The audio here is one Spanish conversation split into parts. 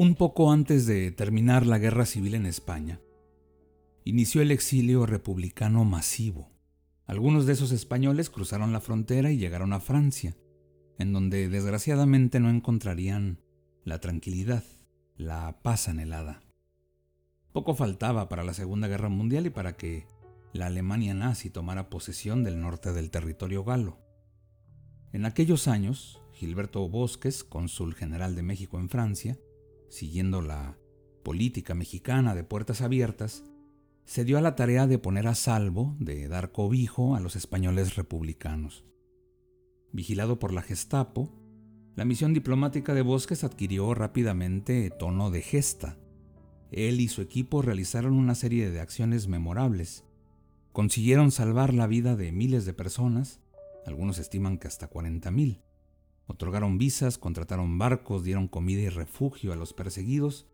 Un poco antes de terminar la guerra civil en España, inició el exilio republicano masivo. Algunos de esos españoles cruzaron la frontera y llegaron a Francia, en donde desgraciadamente no encontrarían la tranquilidad, la paz anhelada. Poco faltaba para la Segunda Guerra Mundial y para que la Alemania nazi tomara posesión del norte del territorio galo. En aquellos años, Gilberto Bosques, cónsul general de México en Francia, siguiendo la política mexicana de puertas abiertas, se dio a la tarea de poner a salvo, de dar cobijo a los españoles republicanos. Vigilado por la Gestapo, la misión diplomática de Bosques adquirió rápidamente tono de gesta. Él y su equipo realizaron una serie de acciones memorables. Consiguieron salvar la vida de miles de personas, algunos estiman que hasta 40.000. Otorgaron visas, contrataron barcos, dieron comida y refugio a los perseguidos.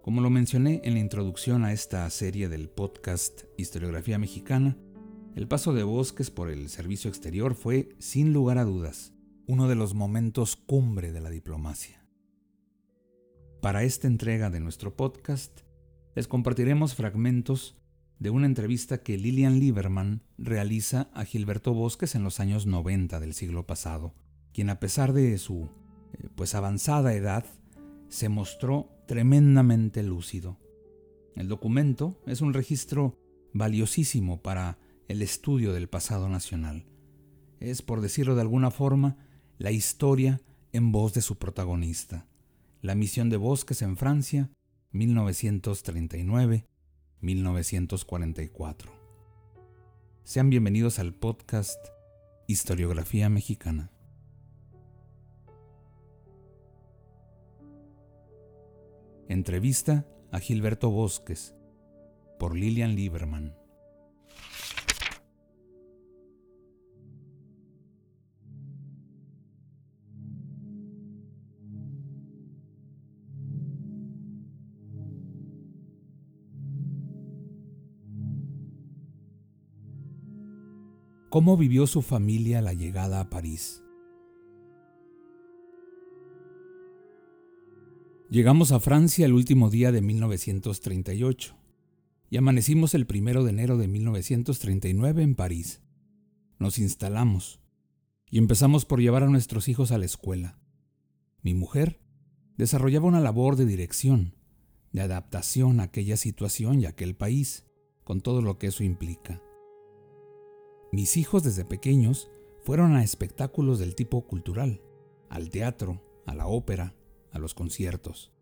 Como lo mencioné en la introducción a esta serie del podcast Historiografía Mexicana, el paso de Bosques por el servicio exterior fue, sin lugar a dudas, uno de los momentos cumbre de la diplomacia. Para esta entrega de nuestro podcast, les compartiremos fragmentos de una entrevista que Lilian Lieberman realiza a Gilberto Bosques en los años 90 del siglo pasado quien a pesar de su eh, pues avanzada edad se mostró tremendamente lúcido. El documento es un registro valiosísimo para el estudio del pasado nacional. Es, por decirlo de alguna forma, la historia en voz de su protagonista. La misión de Bosques en Francia, 1939-1944. Sean bienvenidos al podcast Historiografía Mexicana. Entrevista a Gilberto Bosques por Lilian Lieberman. ¿Cómo vivió su familia la llegada a París? Llegamos a Francia el último día de 1938 y amanecimos el primero de enero de 1939 en París. Nos instalamos y empezamos por llevar a nuestros hijos a la escuela. Mi mujer desarrollaba una labor de dirección, de adaptación a aquella situación y a aquel país, con todo lo que eso implica. Mis hijos desde pequeños fueron a espectáculos del tipo cultural, al teatro, a la ópera, a los conciertos.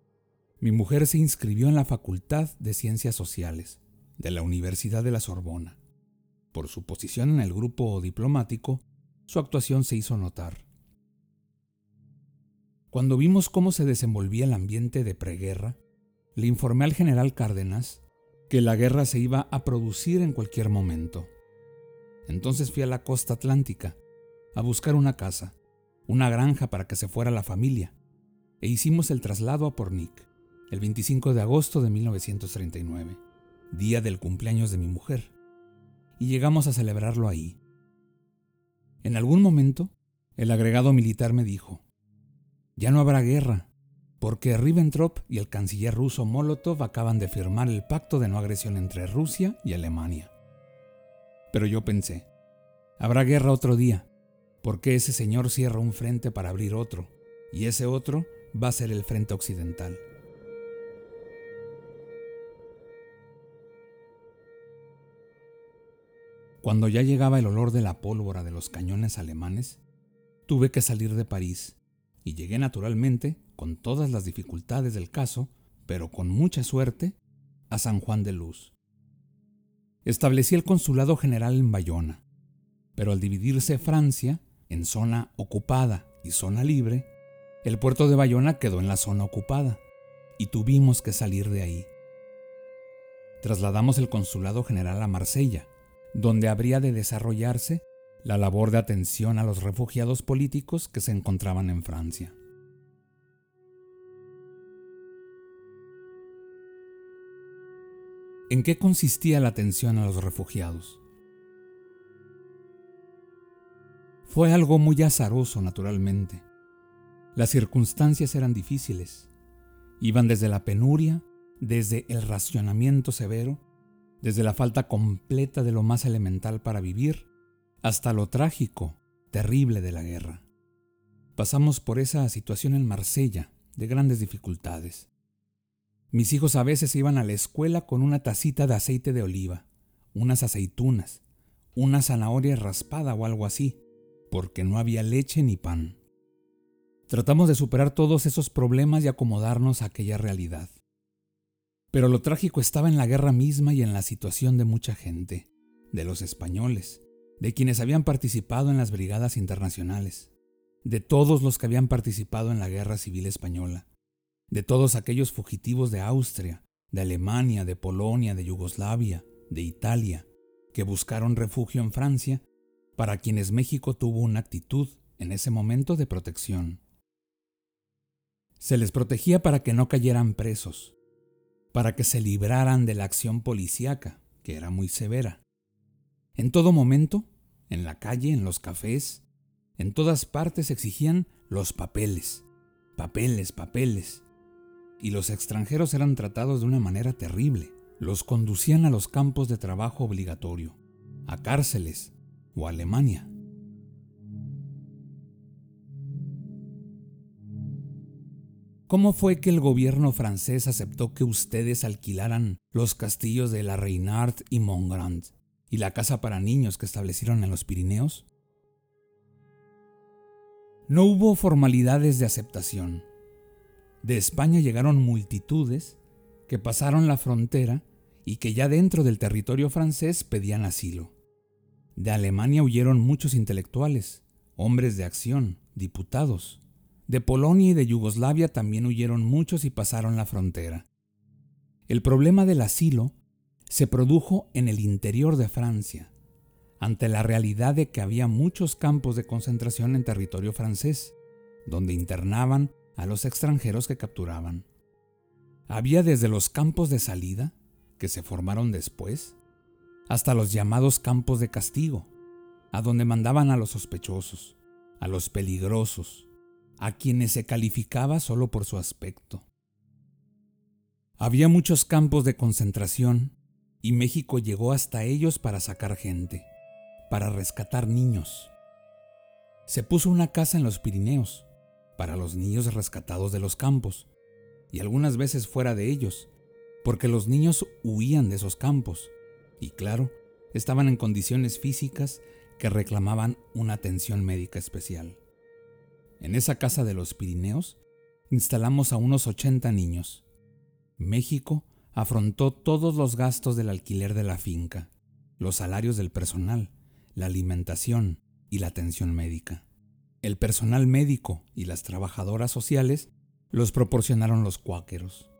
Mi mujer se inscribió en la Facultad de Ciencias Sociales de la Universidad de la Sorbona. Por su posición en el grupo diplomático, su actuación se hizo notar. Cuando vimos cómo se desenvolvía el ambiente de preguerra, le informé al general Cárdenas que la guerra se iba a producir en cualquier momento. Entonces fui a la costa atlántica a buscar una casa, una granja para que se fuera la familia, e hicimos el traslado a Pornic, el 25 de agosto de 1939, día del cumpleaños de mi mujer, y llegamos a celebrarlo ahí. En algún momento, el agregado militar me dijo, ya no habrá guerra, porque Ribbentrop y el canciller ruso Molotov acaban de firmar el pacto de no agresión entre Rusia y Alemania. Pero yo pensé, habrá guerra otro día, porque ese señor cierra un frente para abrir otro, y ese otro va a ser el frente occidental. Cuando ya llegaba el olor de la pólvora de los cañones alemanes, tuve que salir de París y llegué naturalmente, con todas las dificultades del caso, pero con mucha suerte, a San Juan de Luz. Establecí el consulado general en Bayona, pero al dividirse Francia, en zona ocupada y zona libre, el puerto de Bayona quedó en la zona ocupada y tuvimos que salir de ahí. Trasladamos el consulado general a Marsella, donde habría de desarrollarse la labor de atención a los refugiados políticos que se encontraban en Francia. ¿En qué consistía la atención a los refugiados? Fue algo muy azaroso, naturalmente. Las circunstancias eran difíciles. Iban desde la penuria, desde el racionamiento severo, desde la falta completa de lo más elemental para vivir, hasta lo trágico, terrible de la guerra. Pasamos por esa situación en Marsella, de grandes dificultades. Mis hijos a veces iban a la escuela con una tacita de aceite de oliva, unas aceitunas, una zanahoria raspada o algo así, porque no había leche ni pan. Tratamos de superar todos esos problemas y acomodarnos a aquella realidad. Pero lo trágico estaba en la guerra misma y en la situación de mucha gente, de los españoles, de quienes habían participado en las brigadas internacionales, de todos los que habían participado en la guerra civil española, de todos aquellos fugitivos de Austria, de Alemania, de Polonia, de Yugoslavia, de Italia, que buscaron refugio en Francia, para quienes México tuvo una actitud en ese momento de protección. Se les protegía para que no cayeran presos, para que se libraran de la acción policíaca, que era muy severa. En todo momento, en la calle, en los cafés, en todas partes exigían los papeles, papeles, papeles. Y los extranjeros eran tratados de una manera terrible. Los conducían a los campos de trabajo obligatorio, a cárceles o a Alemania. ¿Cómo fue que el gobierno francés aceptó que ustedes alquilaran los castillos de la Reynard y Montgrand y la casa para niños que establecieron en los Pirineos? No hubo formalidades de aceptación. De España llegaron multitudes que pasaron la frontera y que ya dentro del territorio francés pedían asilo. De Alemania huyeron muchos intelectuales, hombres de acción, diputados. De Polonia y de Yugoslavia también huyeron muchos y pasaron la frontera. El problema del asilo se produjo en el interior de Francia, ante la realidad de que había muchos campos de concentración en territorio francés, donde internaban a los extranjeros que capturaban. Había desde los campos de salida, que se formaron después, hasta los llamados campos de castigo, a donde mandaban a los sospechosos, a los peligrosos, a quienes se calificaba solo por su aspecto. Había muchos campos de concentración y México llegó hasta ellos para sacar gente, para rescatar niños. Se puso una casa en los Pirineos para los niños rescatados de los campos y algunas veces fuera de ellos, porque los niños huían de esos campos y claro, estaban en condiciones físicas que reclamaban una atención médica especial. En esa casa de los Pirineos instalamos a unos 80 niños. México afrontó todos los gastos del alquiler de la finca, los salarios del personal, la alimentación y la atención médica. El personal médico y las trabajadoras sociales los proporcionaron los cuáqueros.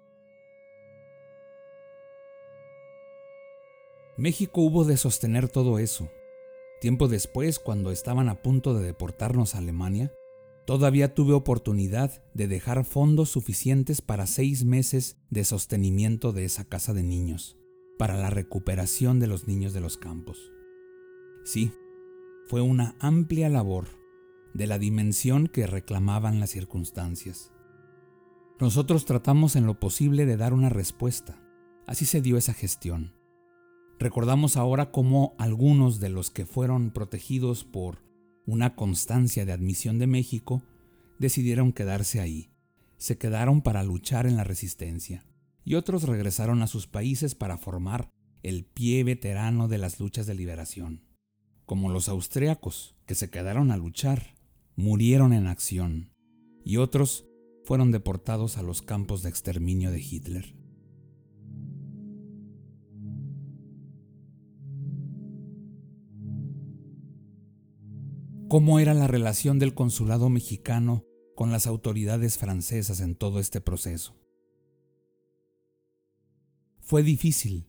México hubo de sostener todo eso. Tiempo después, cuando estaban a punto de deportarnos a Alemania, Todavía tuve oportunidad de dejar fondos suficientes para seis meses de sostenimiento de esa casa de niños, para la recuperación de los niños de los campos. Sí, fue una amplia labor, de la dimensión que reclamaban las circunstancias. Nosotros tratamos en lo posible de dar una respuesta. Así se dio esa gestión. Recordamos ahora cómo algunos de los que fueron protegidos por una constancia de admisión de México, decidieron quedarse ahí. Se quedaron para luchar en la resistencia, y otros regresaron a sus países para formar el pie veterano de las luchas de liberación. Como los austriacos, que se quedaron a luchar, murieron en acción, y otros fueron deportados a los campos de exterminio de Hitler. Cómo era la relación del consulado mexicano con las autoridades francesas en todo este proceso. Fue difícil,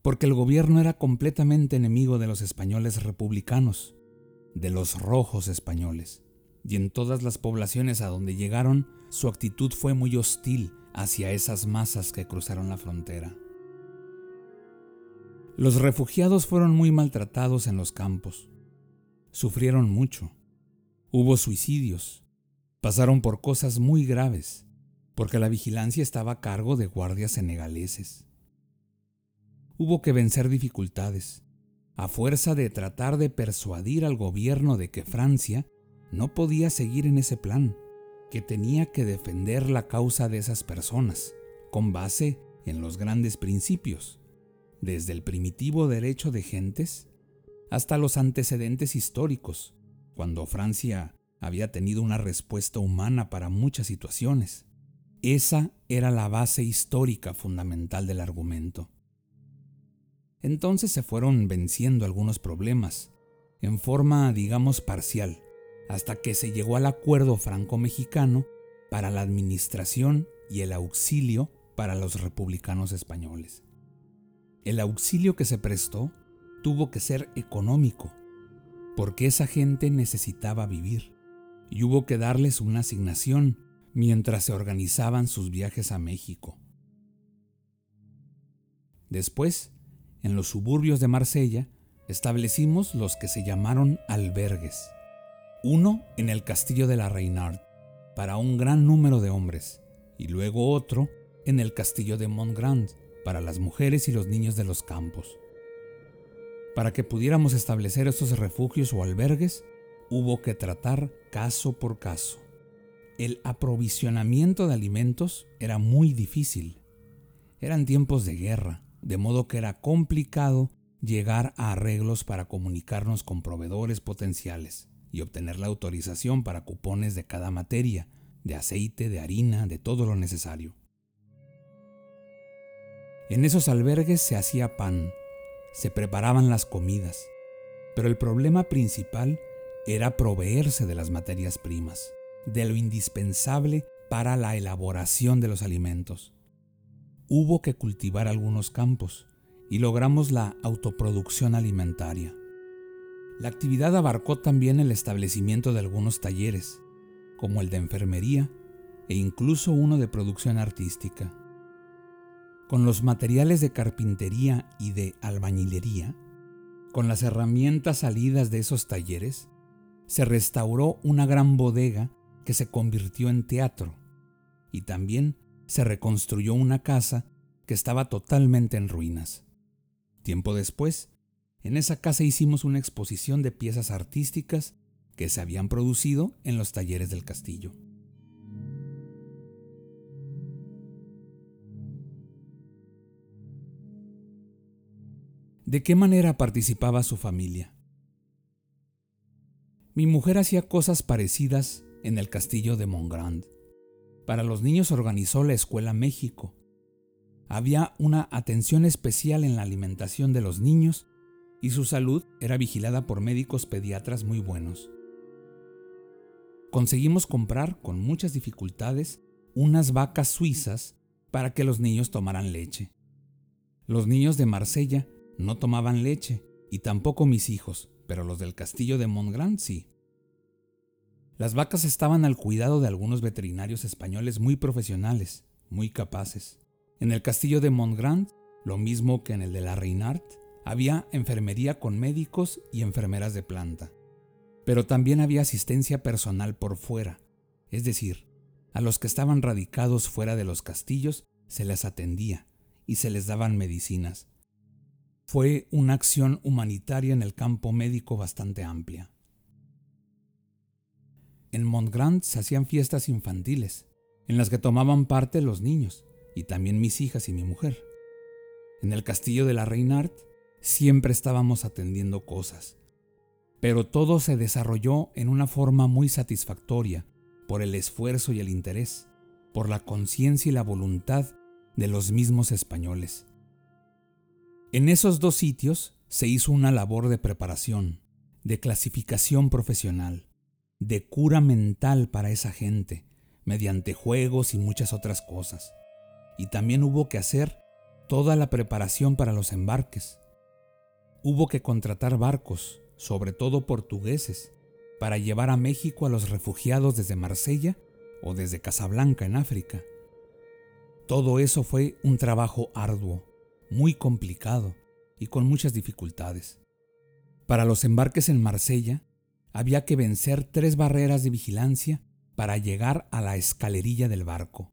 porque el gobierno era completamente enemigo de los españoles republicanos, de los rojos españoles, y en todas las poblaciones a donde llegaron su actitud fue muy hostil hacia esas masas que cruzaron la frontera. Los refugiados fueron muy maltratados en los campos, sufrieron mucho, hubo suicidios, pasaron por cosas muy graves, porque la vigilancia estaba a cargo de guardias senegaleses. Hubo que vencer dificultades, a fuerza de tratar de persuadir al gobierno de que Francia no podía seguir en ese plan, que tenía que defender la causa de esas personas, con base en los grandes principios, desde el primitivo derecho de gentes hasta los antecedentes históricos, cuando Francia había tenido una respuesta humana para muchas situaciones. Esa era la base histórica fundamental del argumento. Entonces se fueron venciendo algunos problemas, en forma, digamos, parcial, hasta que se llegó al acuerdo franco-mexicano para la administración y el auxilio para los republicanos españoles. El auxilio que se prestó tuvo que ser económico, porque esa gente necesitaba vivir, y hubo que darles una asignación mientras se organizaban sus viajes a México. Después, en los suburbios de Marsella, establecimos los que se llamaron albergues. Uno en el castillo de la Reynard, para un gran número de hombres, y luego otro en el castillo de Montgrand, para las mujeres y los niños de los campos. Para que pudiéramos establecer estos refugios o albergues, hubo que tratar caso por caso. El aprovisionamiento de alimentos era muy difícil. Eran tiempos de guerra, de modo que era complicado llegar a arreglos para comunicarnos con proveedores potenciales y obtener la autorización para cupones de cada materia, de aceite, de harina, de todo lo necesario. En esos albergues se hacía pan, se preparaban las comidas, pero el problema principal era proveerse de las materias primas, de lo indispensable para la elaboración de los alimentos. Hubo que cultivar algunos campos y logramos la autoproducción alimentaria. La actividad abarcó también el establecimiento de algunos talleres, como el de enfermería e incluso uno de producción artística. Con los materiales de carpintería y de albañilería, con las herramientas salidas de esos talleres, se restauró una gran bodega que se convirtió en teatro y también se reconstruyó una casa que estaba totalmente en ruinas. Tiempo después, en esa casa hicimos una exposición de piezas artísticas que se habían producido en los talleres del castillo. ¿De qué manera participaba su familia? Mi mujer hacía cosas parecidas en el castillo de Montgrand. Para los niños organizó la Escuela México. Había una atención especial en la alimentación de los niños y su salud era vigilada por médicos pediatras muy buenos. Conseguimos comprar con muchas dificultades unas vacas suizas para que los niños tomaran leche. Los niños de Marsella no tomaban leche, y tampoco mis hijos, pero los del castillo de Montgrand sí. Las vacas estaban al cuidado de algunos veterinarios españoles muy profesionales, muy capaces. En el castillo de Montgrand, lo mismo que en el de la Reinart, había enfermería con médicos y enfermeras de planta. Pero también había asistencia personal por fuera, es decir, a los que estaban radicados fuera de los castillos se les atendía y se les daban medicinas, fue una acción humanitaria en el campo médico bastante amplia. En Montgrand se hacían fiestas infantiles, en las que tomaban parte los niños, y también mis hijas y mi mujer. En el castillo de la Reinart siempre estábamos atendiendo cosas, pero todo se desarrolló en una forma muy satisfactoria por el esfuerzo y el interés, por la conciencia y la voluntad de los mismos españoles. En esos dos sitios se hizo una labor de preparación, de clasificación profesional, de cura mental para esa gente, mediante juegos y muchas otras cosas. Y también hubo que hacer toda la preparación para los embarques. Hubo que contratar barcos, sobre todo portugueses, para llevar a México a los refugiados desde Marsella o desde Casablanca en África. Todo eso fue un trabajo arduo, muy complicado y con muchas dificultades. Para los embarques en Marsella, había que vencer tres barreras de vigilancia para llegar a la escalerilla del barco.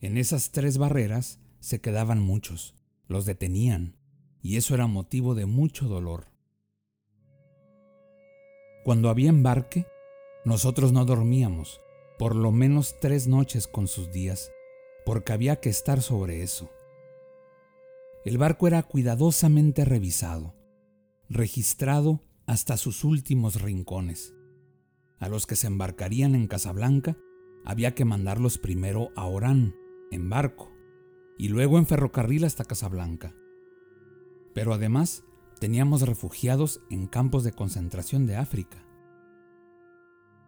En esas tres barreras se quedaban muchos, los detenían, y eso era motivo de mucho dolor. Cuando había embarque, nosotros no dormíamos, por lo menos tres noches con sus días, porque había que estar sobre eso. El barco era cuidadosamente revisado, registrado hasta sus últimos rincones. A los que se embarcarían en Casablanca había que mandarlos primero a Orán, en barco, y luego en ferrocarril hasta Casablanca. Pero además teníamos refugiados en campos de concentración de África.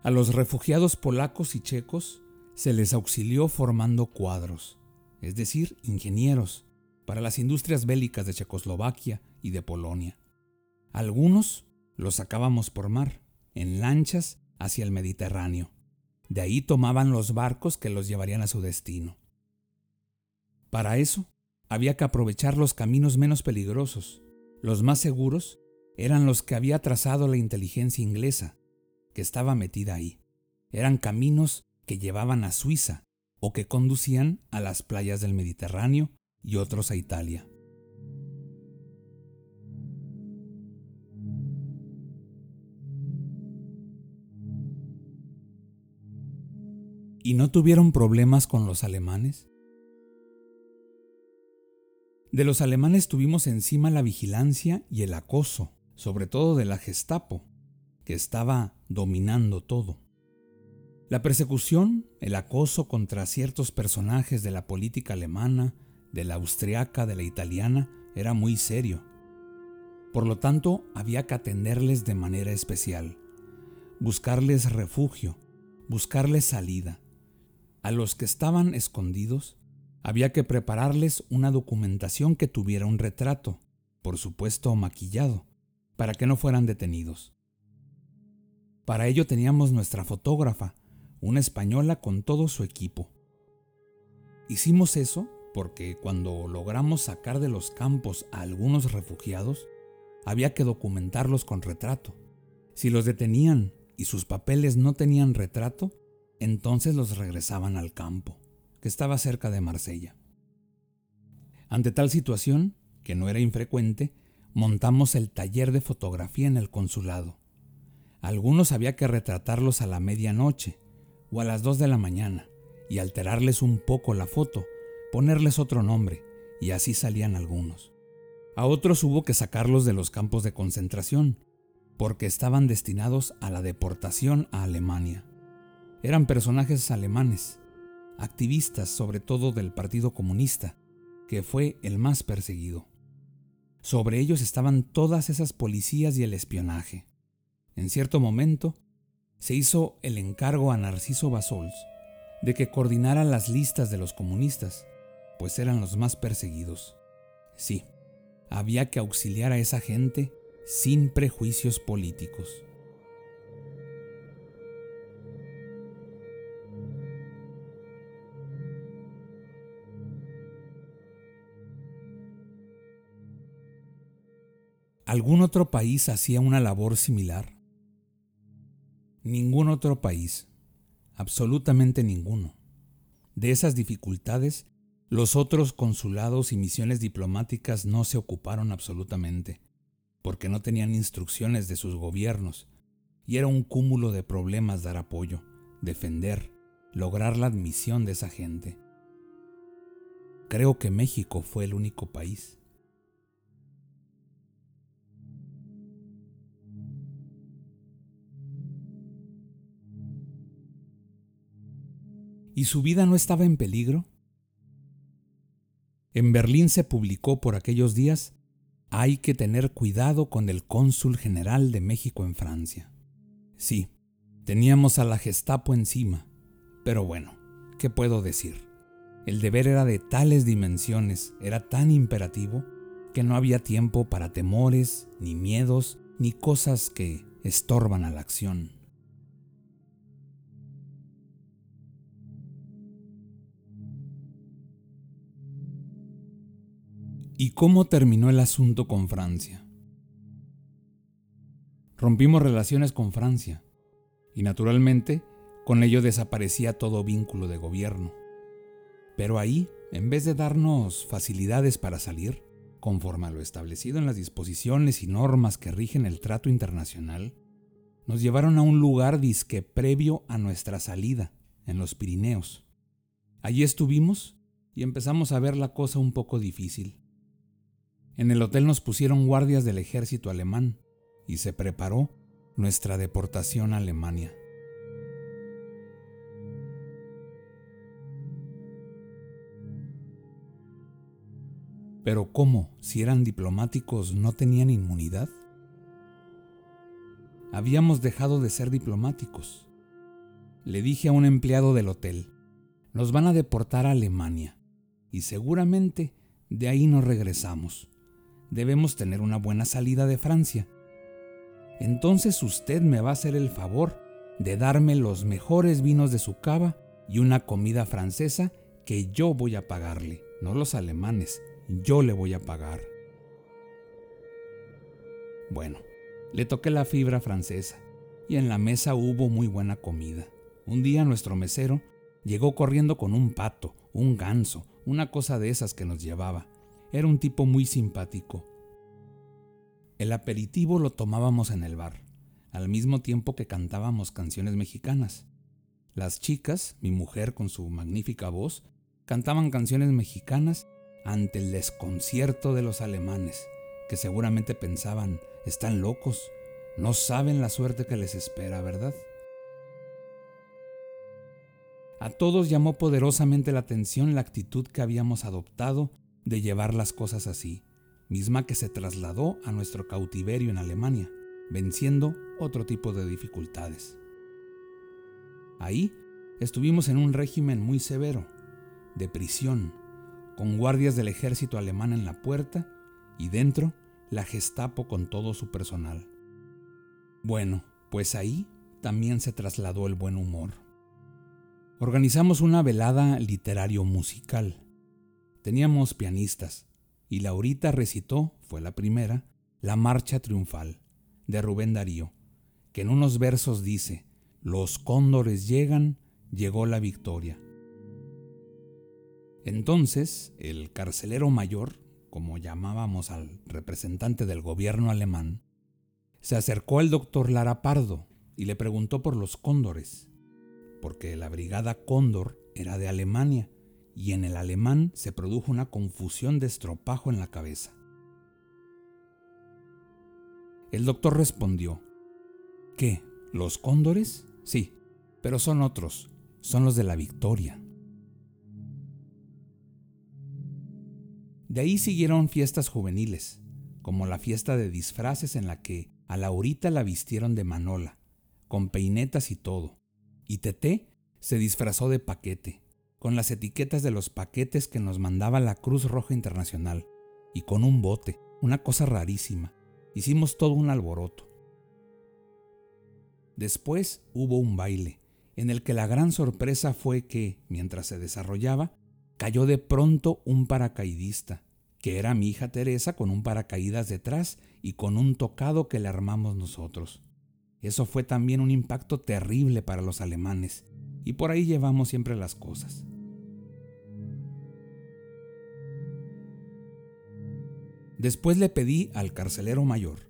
A los refugiados polacos y checos se les auxilió formando cuadros, es decir, ingenieros, para las industrias bélicas de Checoslovaquia y de Polonia. Algunos los sacábamos por mar, en lanchas hacia el Mediterráneo. De ahí tomaban los barcos que los llevarían a su destino. Para eso, había que aprovechar los caminos menos peligrosos. Los más seguros eran los que había trazado la inteligencia inglesa, que estaba metida ahí. Eran caminos que llevaban a Suiza o que conducían a las playas del Mediterráneo y otros a Italia. ¿Y no tuvieron problemas con los alemanes? De los alemanes tuvimos encima la vigilancia y el acoso, sobre todo de la Gestapo, que estaba dominando todo. La persecución, el acoso contra ciertos personajes de la política alemana, de la austriaca, de la italiana, era muy serio. Por lo tanto, había que atenderles de manera especial, buscarles refugio, buscarles salida. A los que estaban escondidos, había que prepararles una documentación que tuviera un retrato, por supuesto maquillado, para que no fueran detenidos. Para ello teníamos nuestra fotógrafa, una española con todo su equipo. Hicimos eso porque cuando logramos sacar de los campos a algunos refugiados, había que documentarlos con retrato. Si los detenían y sus papeles no tenían retrato, entonces los regresaban al campo, que estaba cerca de Marsella. Ante tal situación, que no era infrecuente, montamos el taller de fotografía en el consulado. Algunos había que retratarlos a la medianoche, o a las 2 de la mañana y alterarles un poco la foto, ponerles otro nombre, y así salían algunos. A otros hubo que sacarlos de los campos de concentración, porque estaban destinados a la deportación a Alemania. Eran personajes alemanes, activistas sobre todo del Partido Comunista, que fue el más perseguido. Sobre ellos estaban todas esas policías y el espionaje. En cierto momento, se hizo el encargo a Narciso Basols de que coordinara las listas de los comunistas, pues eran los más perseguidos. Sí, había que auxiliar a esa gente sin prejuicios políticos. ¿Algún otro país hacía una labor similar? Ningún otro país, absolutamente ninguno. De esas dificultades, los otros consulados y misiones diplomáticas no se ocuparon absolutamente, porque no tenían instrucciones de sus gobiernos, y era un cúmulo de problemas dar apoyo, defender, lograr la admisión de esa gente. Creo que México fue el único país. ¿Y su vida no estaba en peligro? En Berlín se publicó por aquellos días hay que tener cuidado con el cónsul general de México en Francia. Sí, teníamos a la Gestapo encima, pero bueno, ¿qué puedo decir? El deber era de tales dimensiones, era tan imperativo, que no había tiempo para temores, ni miedos, ni cosas que estorban a la acción. ¿Y cómo terminó el asunto con Francia? Rompimos relaciones con Francia y naturalmente con ello desaparecía todo vínculo de gobierno. Pero ahí, en vez de darnos facilidades para salir, conforme a lo establecido en las disposiciones y normas que rigen el trato internacional, nos llevaron a un lugar disque previo a nuestra salida, en los Pirineos. Allí estuvimos y empezamos a ver la cosa un poco difícil. En el hotel nos pusieron guardias del ejército alemán y se preparó nuestra deportación a Alemania. Pero ¿cómo, si eran diplomáticos, no tenían inmunidad? Habíamos dejado de ser diplomáticos. Le dije a un empleado del hotel, nos van a deportar a Alemania y seguramente de ahí nos regresamos debemos tener una buena salida de Francia. Entonces usted me va a hacer el favor de darme los mejores vinos de su cava y una comida francesa que yo voy a pagarle, no los alemanes, yo le voy a pagar. Bueno, le toqué la fibra francesa y en la mesa hubo muy buena comida. Un día nuestro mesero llegó corriendo con un pato, un ganso, una cosa de esas que nos llevaba. Era un tipo muy simpático. El aperitivo lo tomábamos en el bar, al mismo tiempo que cantábamos canciones mexicanas. Las chicas, mi mujer con su magnífica voz, cantaban canciones mexicanas ante el desconcierto de los alemanes, que seguramente pensaban, están locos, no saben la suerte que les espera, ¿verdad? A todos llamó poderosamente la atención la actitud que habíamos adoptado de llevar las cosas así, misma que se trasladó a nuestro cautiverio en Alemania, venciendo otro tipo de dificultades. Ahí estuvimos en un régimen muy severo, de prisión, con guardias del ejército alemán en la puerta y dentro la Gestapo con todo su personal. Bueno, pues ahí también se trasladó el buen humor. Organizamos una velada literario-musical Teníamos pianistas, y Laurita recitó, fue la primera, la Marcha Triunfal, de Rubén Darío, que en unos versos dice, Los cóndores llegan, llegó la victoria. Entonces, el carcelero mayor, como llamábamos al representante del gobierno alemán, se acercó al doctor Lara Pardo y le preguntó por los cóndores, porque la brigada Cóndor era de Alemania y en el alemán se produjo una confusión de estropajo en la cabeza. El doctor respondió, ¿qué? ¿Los cóndores? Sí, pero son otros, son los de la victoria. De ahí siguieron fiestas juveniles, como la fiesta de disfraces en la que a Laurita la vistieron de manola, con peinetas y todo, y Teté se disfrazó de paquete, con las etiquetas de los paquetes que nos mandaba la Cruz Roja Internacional y con un bote, una cosa rarísima. Hicimos todo un alboroto. Después hubo un baile, en el que la gran sorpresa fue que, mientras se desarrollaba, cayó de pronto un paracaidista, que era mi hija Teresa con un paracaídas detrás y con un tocado que le armamos nosotros. Eso fue también un impacto terrible para los alemanes, y por ahí llevamos siempre las cosas. Después le pedí al carcelero mayor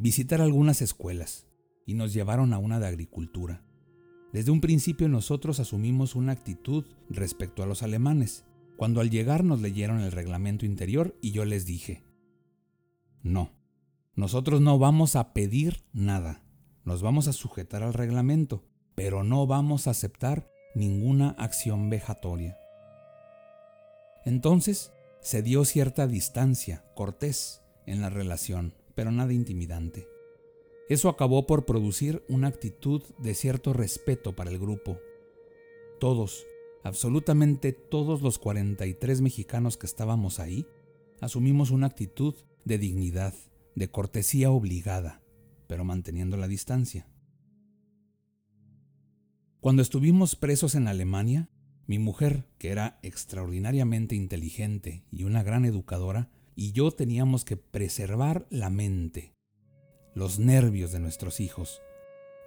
visitar algunas escuelas y nos llevaron a una de agricultura. Desde un principio nosotros asumimos una actitud respecto a los alemanes. Cuando al llegar nos leyeron el reglamento interior y yo les dije, no, nosotros no vamos a pedir nada, nos vamos a sujetar al reglamento pero no vamos a aceptar ninguna acción vejatoria. Entonces se dio cierta distancia, cortés, en la relación, pero nada intimidante. Eso acabó por producir una actitud de cierto respeto para el grupo. Todos, absolutamente todos los 43 mexicanos que estábamos ahí, asumimos una actitud de dignidad, de cortesía obligada, pero manteniendo la distancia. Cuando estuvimos presos en Alemania, mi mujer, que era extraordinariamente inteligente y una gran educadora, y yo teníamos que preservar la mente, los nervios de nuestros hijos,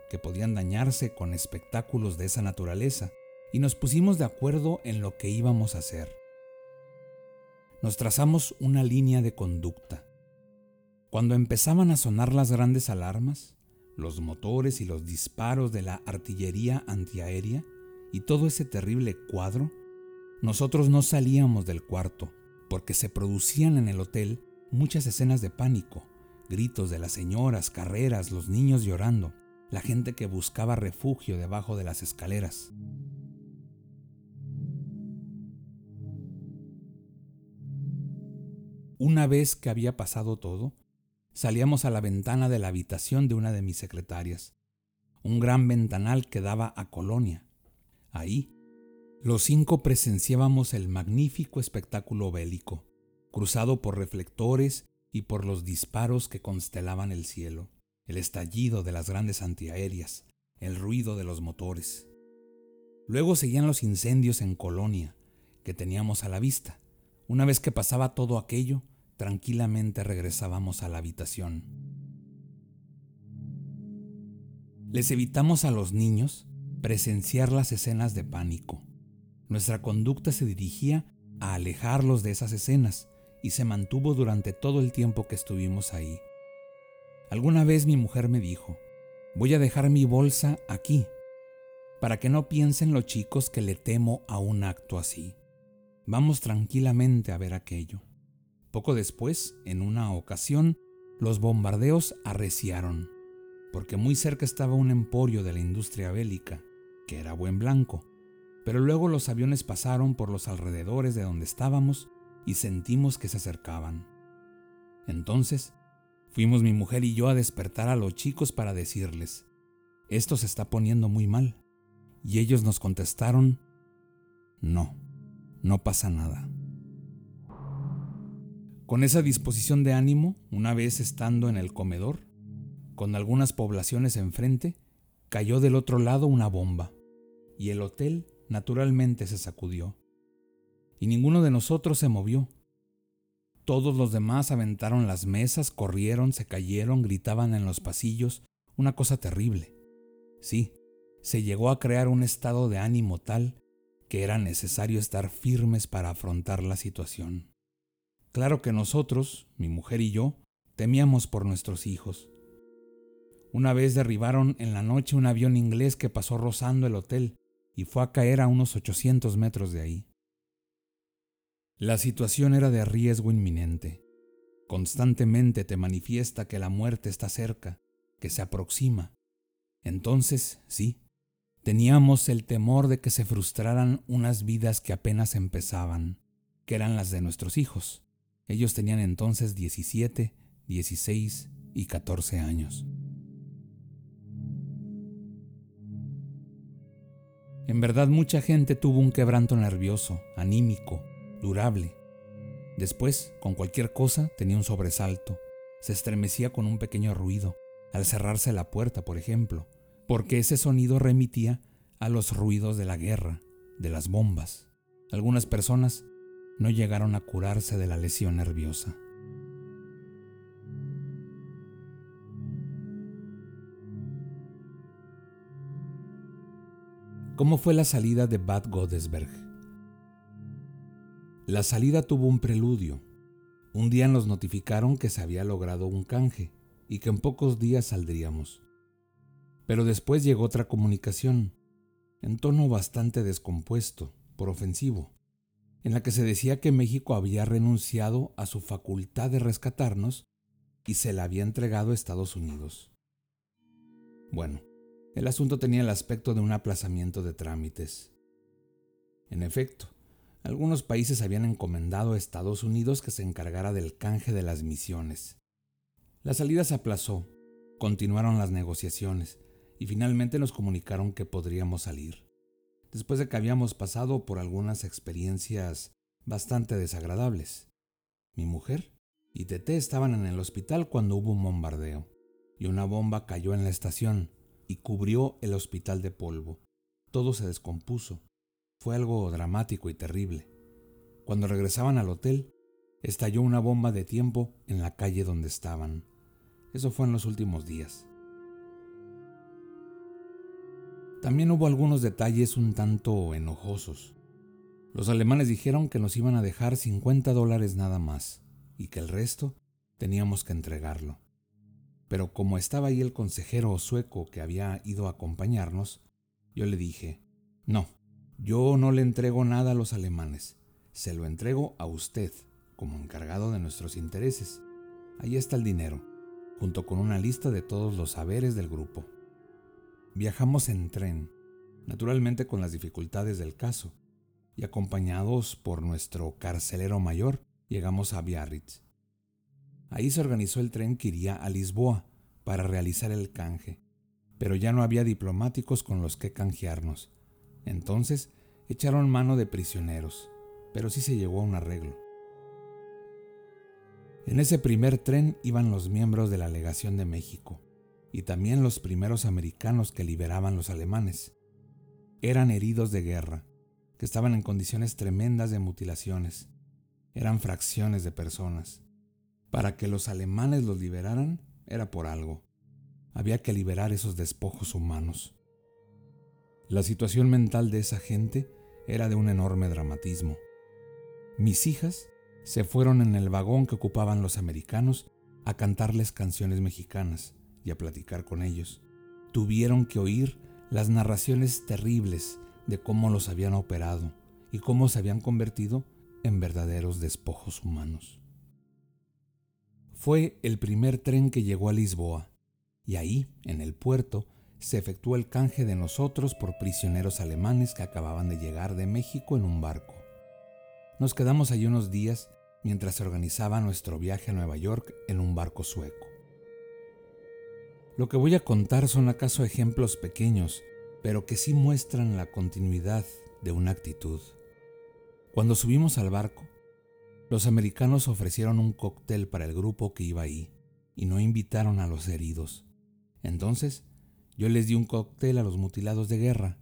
que podían dañarse con espectáculos de esa naturaleza, y nos pusimos de acuerdo en lo que íbamos a hacer. Nos trazamos una línea de conducta. Cuando empezaban a sonar las grandes alarmas, los motores y los disparos de la artillería antiaérea y todo ese terrible cuadro, nosotros no salíamos del cuarto, porque se producían en el hotel muchas escenas de pánico, gritos de las señoras, carreras, los niños llorando, la gente que buscaba refugio debajo de las escaleras. Una vez que había pasado todo, salíamos a la ventana de la habitación de una de mis secretarias, un gran ventanal que daba a Colonia. Ahí, los cinco presenciábamos el magnífico espectáculo bélico, cruzado por reflectores y por los disparos que constelaban el cielo, el estallido de las grandes antiaéreas, el ruido de los motores. Luego seguían los incendios en Colonia, que teníamos a la vista. Una vez que pasaba todo aquello, tranquilamente regresábamos a la habitación. Les evitamos a los niños presenciar las escenas de pánico. Nuestra conducta se dirigía a alejarlos de esas escenas y se mantuvo durante todo el tiempo que estuvimos ahí. Alguna vez mi mujer me dijo, voy a dejar mi bolsa aquí, para que no piensen los chicos que le temo a un acto así. Vamos tranquilamente a ver aquello. Poco después, en una ocasión, los bombardeos arreciaron, porque muy cerca estaba un emporio de la industria bélica, que era buen blanco, pero luego los aviones pasaron por los alrededores de donde estábamos y sentimos que se acercaban. Entonces, fuimos mi mujer y yo a despertar a los chicos para decirles, esto se está poniendo muy mal. Y ellos nos contestaron, no, no pasa nada. Con esa disposición de ánimo, una vez estando en el comedor, con algunas poblaciones enfrente, cayó del otro lado una bomba, y el hotel naturalmente se sacudió. Y ninguno de nosotros se movió. Todos los demás aventaron las mesas, corrieron, se cayeron, gritaban en los pasillos, una cosa terrible. Sí, se llegó a crear un estado de ánimo tal que era necesario estar firmes para afrontar la situación. Claro que nosotros, mi mujer y yo, temíamos por nuestros hijos. Una vez derribaron en la noche un avión inglés que pasó rozando el hotel y fue a caer a unos 800 metros de ahí. La situación era de riesgo inminente. Constantemente te manifiesta que la muerte está cerca, que se aproxima. Entonces, sí, teníamos el temor de que se frustraran unas vidas que apenas empezaban, que eran las de nuestros hijos. Ellos tenían entonces 17, 16 y 14 años. En verdad mucha gente tuvo un quebranto nervioso, anímico, durable. Después, con cualquier cosa, tenía un sobresalto. Se estremecía con un pequeño ruido, al cerrarse la puerta, por ejemplo, porque ese sonido remitía a los ruidos de la guerra, de las bombas. Algunas personas no llegaron a curarse de la lesión nerviosa. ¿Cómo fue la salida de Bad Godesberg? La salida tuvo un preludio. Un día nos notificaron que se había logrado un canje y que en pocos días saldríamos. Pero después llegó otra comunicación, en tono bastante descompuesto, por ofensivo en la que se decía que México había renunciado a su facultad de rescatarnos y se la había entregado a Estados Unidos. Bueno, el asunto tenía el aspecto de un aplazamiento de trámites. En efecto, algunos países habían encomendado a Estados Unidos que se encargara del canje de las misiones. La salida se aplazó, continuaron las negociaciones y finalmente nos comunicaron que podríamos salir, después de que habíamos pasado por algunas experiencias bastante desagradables. Mi mujer y Tete estaban en el hospital cuando hubo un bombardeo, y una bomba cayó en la estación y cubrió el hospital de polvo. Todo se descompuso. Fue algo dramático y terrible. Cuando regresaban al hotel, estalló una bomba de tiempo en la calle donde estaban. Eso fue en los últimos días. También hubo algunos detalles un tanto enojosos. Los alemanes dijeron que nos iban a dejar 50 dólares nada más y que el resto teníamos que entregarlo. Pero como estaba ahí el consejero sueco que había ido a acompañarnos, yo le dije, no, yo no le entrego nada a los alemanes, se lo entrego a usted como encargado de nuestros intereses. Ahí está el dinero, junto con una lista de todos los saberes del grupo. Viajamos en tren, naturalmente con las dificultades del caso, y acompañados por nuestro carcelero mayor, llegamos a Biarritz. Ahí se organizó el tren que iría a Lisboa para realizar el canje, pero ya no había diplomáticos con los que canjearnos. Entonces echaron mano de prisioneros, pero sí se llegó a un arreglo. En ese primer tren iban los miembros de la legación de México y también los primeros americanos que liberaban los alemanes. Eran heridos de guerra, que estaban en condiciones tremendas de mutilaciones. Eran fracciones de personas. Para que los alemanes los liberaran era por algo. Había que liberar esos despojos humanos. La situación mental de esa gente era de un enorme dramatismo. Mis hijas se fueron en el vagón que ocupaban los americanos a cantarles canciones mexicanas y a platicar con ellos. Tuvieron que oír las narraciones terribles de cómo los habían operado y cómo se habían convertido en verdaderos despojos humanos. Fue el primer tren que llegó a Lisboa, y ahí, en el puerto, se efectuó el canje de nosotros por prisioneros alemanes que acababan de llegar de México en un barco. Nos quedamos allí unos días mientras se organizaba nuestro viaje a Nueva York en un barco sueco. Lo que voy a contar son acaso ejemplos pequeños, pero que sí muestran la continuidad de una actitud. Cuando subimos al barco, los americanos ofrecieron un cóctel para el grupo que iba ahí y no invitaron a los heridos. Entonces, yo les di un cóctel a los mutilados de guerra,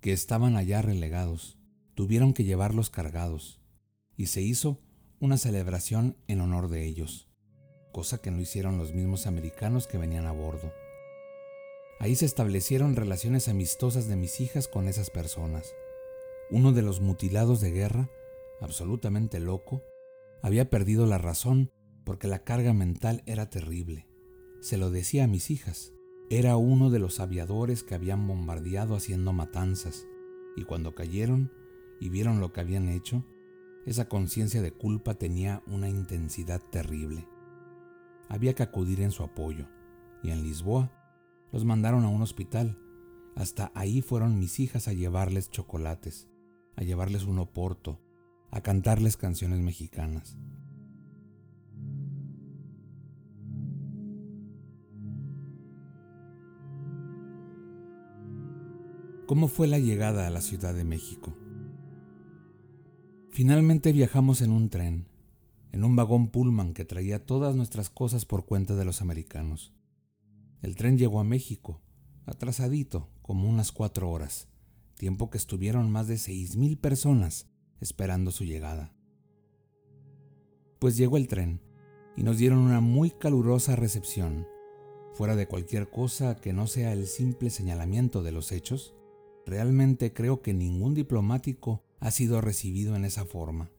que estaban allá relegados. Tuvieron que llevarlos cargados, y se hizo una celebración en honor de ellos, cosa que no hicieron los mismos americanos que venían a bordo. Ahí se establecieron relaciones amistosas de mis hijas con esas personas. Uno de los mutilados de guerra, absolutamente loco, había perdido la razón porque la carga mental era terrible. Se lo decía a mis hijas. Era uno de los aviadores que habían bombardeado haciendo matanzas, y cuando cayeron y vieron lo que habían hecho, esa conciencia de culpa tenía una intensidad terrible. Había que acudir en su apoyo, y en Lisboa los mandaron a un hospital. Hasta ahí fueron mis hijas a llevarles chocolates, a llevarles un oporto, a cantarles canciones mexicanas. ¿Cómo fue la llegada a la Ciudad de México? Finalmente viajamos en un tren, en un vagón Pullman que traía todas nuestras cosas por cuenta de los americanos. El tren llegó a México, atrasadito, como unas cuatro horas, tiempo que estuvieron más de seis mil personas esperando su llegada. Pues llegó el tren y nos dieron una muy calurosa recepción. Fuera de cualquier cosa que no sea el simple señalamiento de los hechos, Realmente creo que ningún diplomático ha sido recibido en esa forma.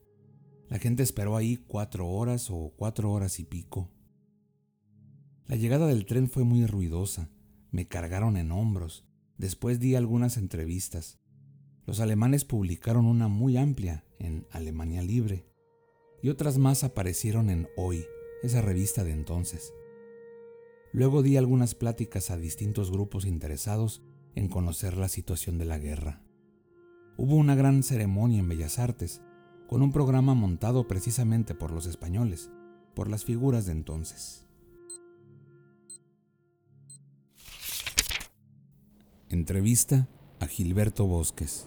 La gente esperó ahí cuatro horas o cuatro horas y pico. La llegada del tren fue muy ruidosa. Me cargaron en hombros. Después di algunas entrevistas. Los alemanes publicaron una muy amplia en Alemania Libre y otras más aparecieron en Hoy, esa revista de entonces. Luego di algunas pláticas a distintos grupos interesados en conocer la situación de la guerra. Hubo una gran ceremonia en Bellas Artes con un programa montado precisamente por los españoles, por las figuras de entonces. Entrevista a Gilberto Bosques